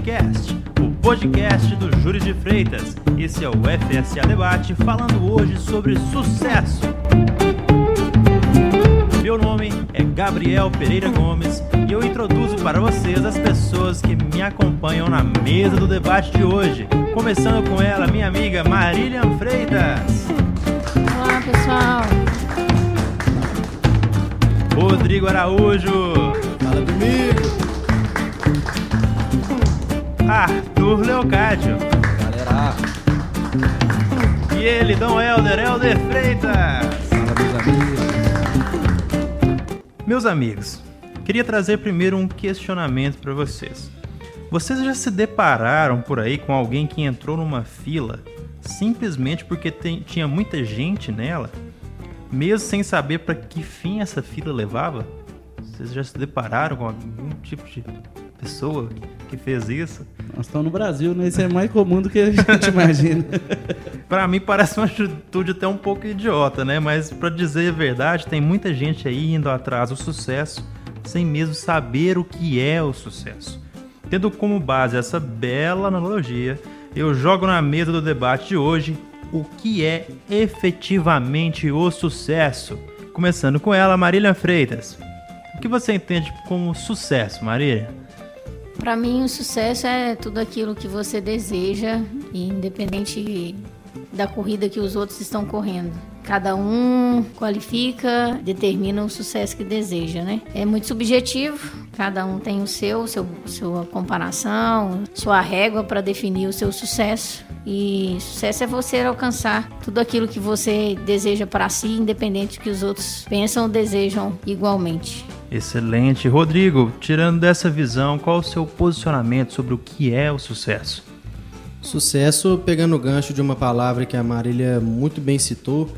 Juricast, o podcast do Júri de Freitas. Esse é o FSA Debate, falando hoje sobre sucesso. Meu nome é Gabriel Pereira Gomes e eu introduzo para vocês as pessoas que me acompanham na mesa do debate de hoje. Começando com ela, minha amiga Marília Freitas. Olá, pessoal. Rodrigo Araújo. Fala comigo. Arthur Leocádio. Galera. E ele, Dom Helder, Helder Freitas. Fala, meus amigos. Meus amigos, queria trazer primeiro um questionamento para vocês. Vocês já se depararam por aí com alguém que entrou numa fila simplesmente porque tem- tinha muita gente nela, mesmo sem saber para que fim essa fila levava? Vocês já se depararam com algum tipo de pessoa que fez isso? Nós estamos no Brasil, né? Isso é mais comum do que a gente imagina. Pra mim parece uma atitude até um pouco idiota, né? Mas pra dizer a verdade, tem muita gente aí indo atrás do sucesso sem mesmo saber o que é o sucesso. Tendo como base essa bela analogia, eu jogo na mesa do debate de hoje o que é efetivamente o sucesso. Começando com ela, Marília Freitas. O que você entende como sucesso, Marília? Para mim, o sucesso é tudo aquilo que você deseja, independente da corrida que os outros estão correndo. Cada um qualifica, determina o sucesso que deseja, né? É muito subjetivo, cada um tem o seu, seu sua comparação, sua régua para definir o seu sucesso. E sucesso é você alcançar tudo aquilo que você deseja para si, independente do que os outros pensam ou desejam igualmente. Excelente. Rodrigo, tirando dessa visão, qual o seu posicionamento sobre o que é o sucesso? Sucesso, pegando o gancho de uma palavra que a Marília muito bem citou,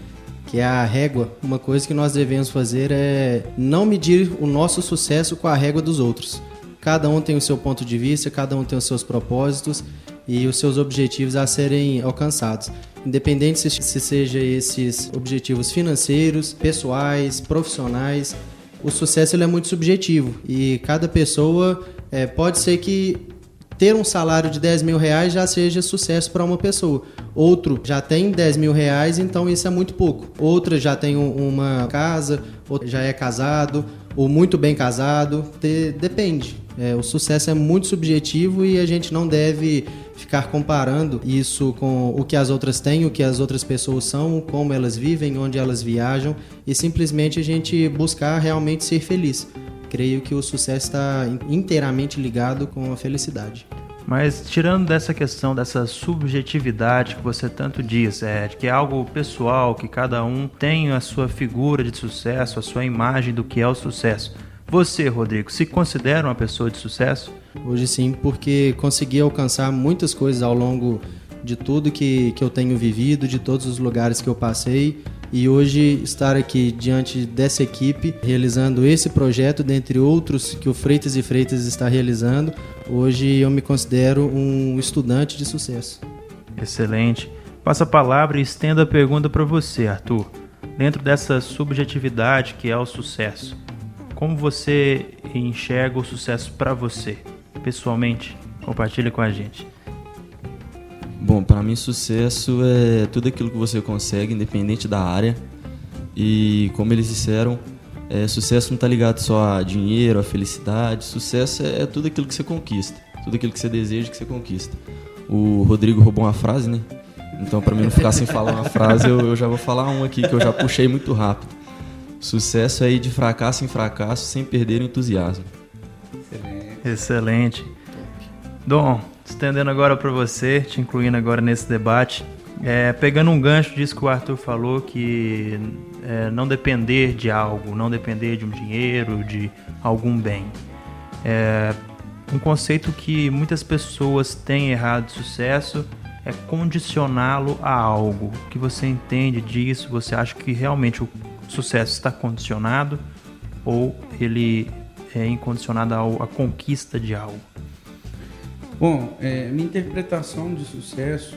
que é a régua. Uma coisa que nós devemos fazer é não medir o nosso sucesso com a régua dos outros. Cada um tem o seu ponto de vista, cada um tem os seus propósitos e os seus objetivos a serem alcançados. Independente se, se seja esses objetivos financeiros, pessoais, profissionais, o sucesso ele é muito subjetivo e cada pessoa é, pode ser que ter um salário de 10 mil reais já seja sucesso para uma pessoa. Outro já tem 10 mil reais, então isso é muito pouco. Outra já tem um- uma casa, outro já é casado, ou muito bem casado. Depende. É, o sucesso é muito subjetivo e a gente não deve ficar comparando isso com o que as outras têm, o que as outras pessoas são, como elas vivem, onde elas viajam e simplesmente a gente buscar realmente ser feliz. Creio que o sucesso está inteiramente ligado com a felicidade. Mas tirando dessa questão, dessa subjetividade que você tanto diz, é, que é algo pessoal, que cada um tem a sua figura de sucesso, a sua imagem do que é o sucesso. Você, Rodrigo, se considera uma pessoa de sucesso? Hoje sim, porque consegui alcançar muitas coisas ao longo de tudo que, que eu tenho vivido, de todos os lugares que eu passei. E hoje estar aqui diante dessa equipe, realizando esse projeto, dentre outros que o Freitas e Freitas está realizando, hoje eu me considero um estudante de sucesso. Excelente. Passo a palavra e estendo a pergunta para você, Arthur. Dentro dessa subjetividade que é o sucesso, como você enxerga o sucesso para você, pessoalmente? Compartilha com a gente. Bom, para mim sucesso é tudo aquilo que você consegue, independente da área. E como eles disseram, é, sucesso não está ligado só a dinheiro, a felicidade. Sucesso é, é tudo aquilo que você conquista, tudo aquilo que você deseja que você conquista. O Rodrigo roubou uma frase, né? Então, para mim não ficar sem falar uma frase, eu, eu já vou falar uma aqui que eu já puxei muito rápido. Sucesso é ir de fracasso em fracasso sem perder o entusiasmo. Excelente. Dom, estendendo agora para você, te incluindo agora nesse debate, é, pegando um gancho disso que o Arthur falou, que é, não depender de algo, não depender de um dinheiro, de algum bem. É, um conceito que muitas pessoas têm errado de sucesso é condicioná-lo a algo. O que você entende disso? Você acha que realmente o sucesso está condicionado ou ele é incondicionado à conquista de algo? Bom, é, minha interpretação de sucesso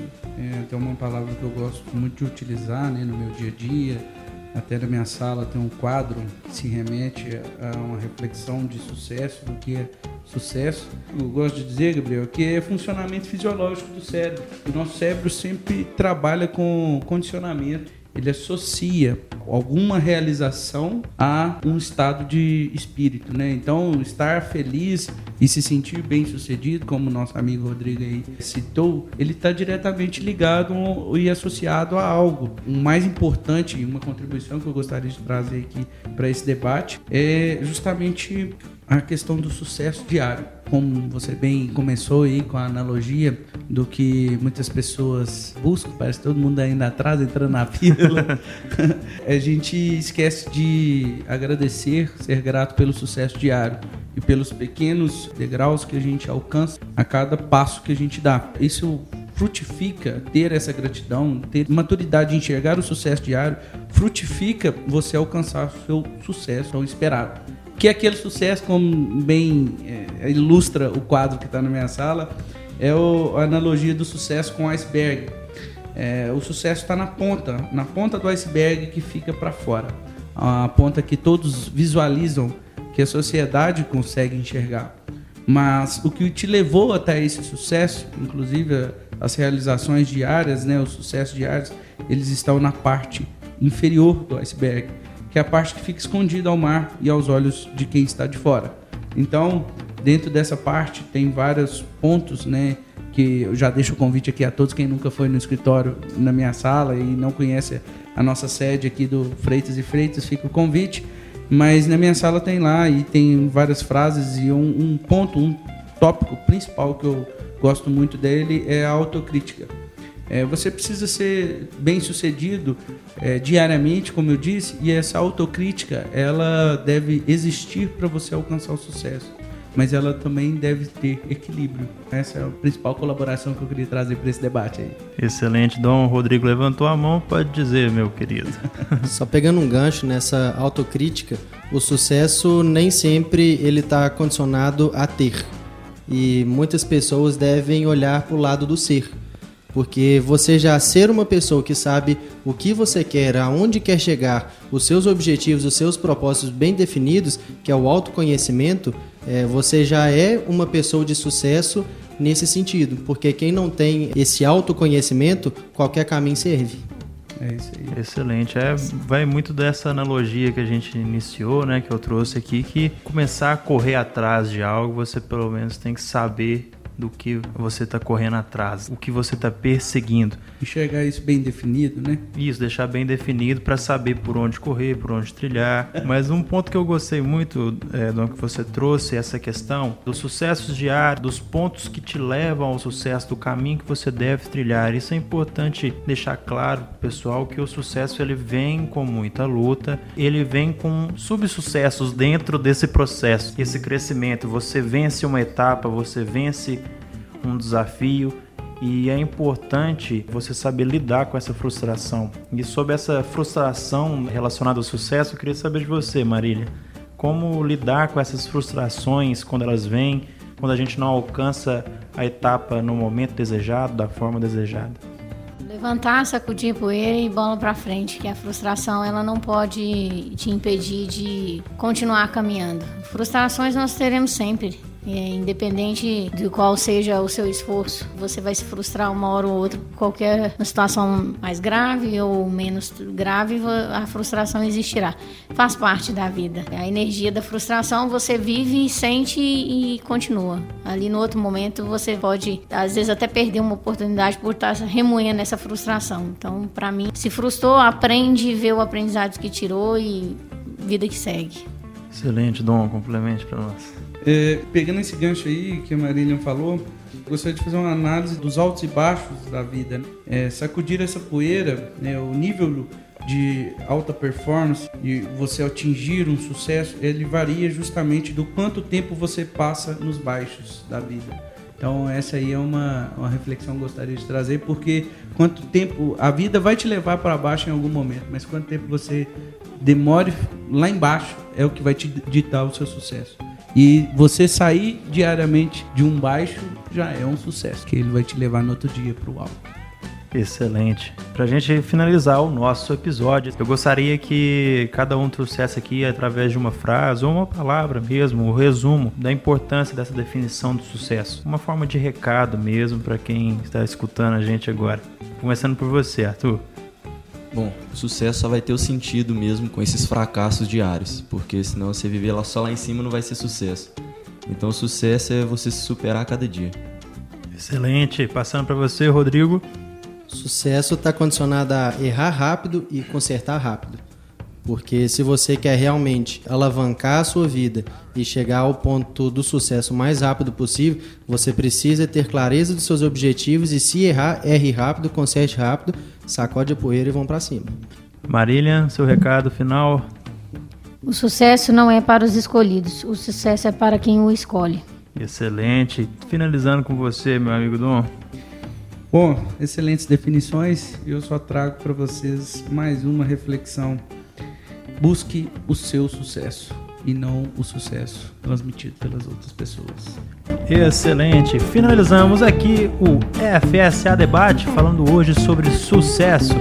é, uma palavra que eu gosto muito de utilizar né, no meu dia a dia, até na minha sala tem um quadro que se remete a uma reflexão de sucesso, do que é sucesso. Eu gosto de dizer, Gabriel, que é funcionamento fisiológico do cérebro. O nosso cérebro sempre trabalha com condicionamento ele associa alguma realização a um estado de espírito, né? Então, estar feliz e se sentir bem sucedido, como nosso amigo Rodrigo aí citou, ele está diretamente ligado e associado a algo. O mais importante, uma contribuição que eu gostaria de trazer aqui para esse debate é justamente a questão do sucesso diário. Como você bem começou aí com a analogia do que muitas pessoas buscam, parece que todo mundo ainda atrás entrando na fila. a gente esquece de agradecer, ser grato pelo sucesso diário e pelos pequenos degraus que a gente alcança a cada passo que a gente dá. Isso frutifica ter essa gratidão, ter maturidade de enxergar o sucesso diário, frutifica você alcançar o seu sucesso tão esperado. Que é aquele sucesso, como bem é, ilustra o quadro que está na minha sala, é o, a analogia do sucesso com o iceberg. É, o sucesso está na ponta, na ponta do iceberg que fica para fora. A ponta que todos visualizam, que a sociedade consegue enxergar. Mas o que te levou até esse sucesso, inclusive as realizações diárias, né, os sucessos diários, eles estão na parte inferior do iceberg que é a parte que fica escondida ao mar e aos olhos de quem está de fora. Então, dentro dessa parte tem vários pontos, né? Que eu já deixo o convite aqui a todos quem nunca foi no escritório na minha sala e não conhece a nossa sede aqui do Freitas e Freitas, fica o convite. Mas na minha sala tem lá e tem várias frases e um, um ponto, um tópico principal que eu gosto muito dele é a autocrítica. É, você precisa ser bem sucedido é, diariamente, como eu disse, e essa autocrítica ela deve existir para você alcançar o sucesso. Mas ela também deve ter equilíbrio. Essa é a principal colaboração que eu queria trazer para esse debate aí. Excelente. Dom Rodrigo levantou a mão, pode dizer, meu querido. Só pegando um gancho nessa autocrítica, o sucesso nem sempre ele está condicionado a ter. E muitas pessoas devem olhar para o lado do ser porque você já ser uma pessoa que sabe o que você quer, aonde quer chegar, os seus objetivos, os seus propósitos bem definidos, que é o autoconhecimento, é, você já é uma pessoa de sucesso nesse sentido, porque quem não tem esse autoconhecimento, qualquer caminho serve. É isso aí. Excelente. É, vai muito dessa analogia que a gente iniciou, né, que eu trouxe aqui, que começar a correr atrás de algo, você pelo menos tem que saber do que você está correndo atrás, o que você está perseguindo. Enxergar isso bem definido, né? Isso, deixar bem definido para saber por onde correr, por onde trilhar. Mas um ponto que eu gostei muito é, do que você trouxe, essa questão dos sucessos diários, dos pontos que te levam ao sucesso, do caminho que você deve trilhar. Isso é importante deixar claro, pessoal, que o sucesso ele vem com muita luta, ele vem com subsucessos dentro desse processo, esse crescimento. Você vence uma etapa, você vence um desafio e é importante você saber lidar com essa frustração. E sobre essa frustração relacionada ao sucesso, eu queria saber de você, Marília. Como lidar com essas frustrações quando elas vêm, quando a gente não alcança a etapa no momento desejado, da forma desejada? Levantar, sacudir poeira e bola para frente, que a frustração ela não pode te impedir de continuar caminhando. Frustrações nós teremos sempre é, independente de qual seja o seu esforço, você vai se frustrar uma hora ou outra. Qualquer situação mais grave ou menos grave, a frustração existirá. Faz parte da vida. A energia da frustração você vive, sente e continua. Ali no outro momento você pode, às vezes, até perder uma oportunidade por estar remoendo essa frustração. Então, para mim, se frustrou, aprende, vê o aprendizado que tirou e vida que segue. Excelente, Dom, complemente para nós. É, pegando esse gancho aí que a Marília falou, gostaria de fazer uma análise dos altos e baixos da vida. Né? É, sacudir essa poeira, né, o nível de alta performance e você atingir um sucesso, ele varia justamente do quanto tempo você passa nos baixos da vida. Então essa aí é uma, uma reflexão que eu gostaria de trazer, porque quanto tempo a vida vai te levar para baixo em algum momento, mas quanto tempo você demore lá embaixo é o que vai te ditar o seu sucesso. E você sair diariamente de um baixo já é um sucesso, que ele vai te levar no outro dia para o alto. Excelente. Para a gente finalizar o nosso episódio, eu gostaria que cada um trouxesse aqui, através de uma frase ou uma palavra mesmo, o um resumo da importância dessa definição do sucesso. Uma forma de recado mesmo para quem está escutando a gente agora. Começando por você, Arthur. Bom, o sucesso só vai ter o sentido mesmo com esses fracassos diários, porque senão você viver lá só lá em cima não vai ser sucesso. Então o sucesso é você se superar a cada dia. Excelente. Passando para você, Rodrigo. Sucesso está condicionado a errar rápido e consertar rápido. Porque se você quer realmente alavancar a sua vida e chegar ao ponto do sucesso o mais rápido possível, você precisa ter clareza dos seus objetivos e se errar, erre rápido, conserte rápido, sacode a poeira e vão para cima. Marília, seu recado final. O sucesso não é para os escolhidos, o sucesso é para quem o escolhe. Excelente. Finalizando com você, meu amigo Dom. Bom, excelentes definições. Eu só trago para vocês mais uma reflexão. Busque o seu sucesso e não o sucesso transmitido pelas outras pessoas. Excelente. Finalizamos aqui o FSA Debate falando hoje sobre sucesso.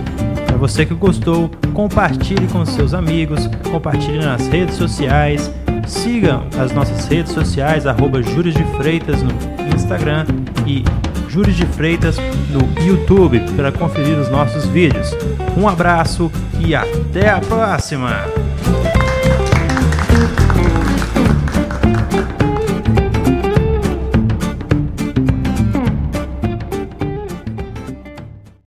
Para você que gostou, compartilhe com seus amigos, compartilhe nas redes sociais, sigam as nossas redes sociais, arroba Júris de Freitas no Instagram e Júris de Freitas no YouTube para conferir os nossos vídeos. Um abraço e até a próxima!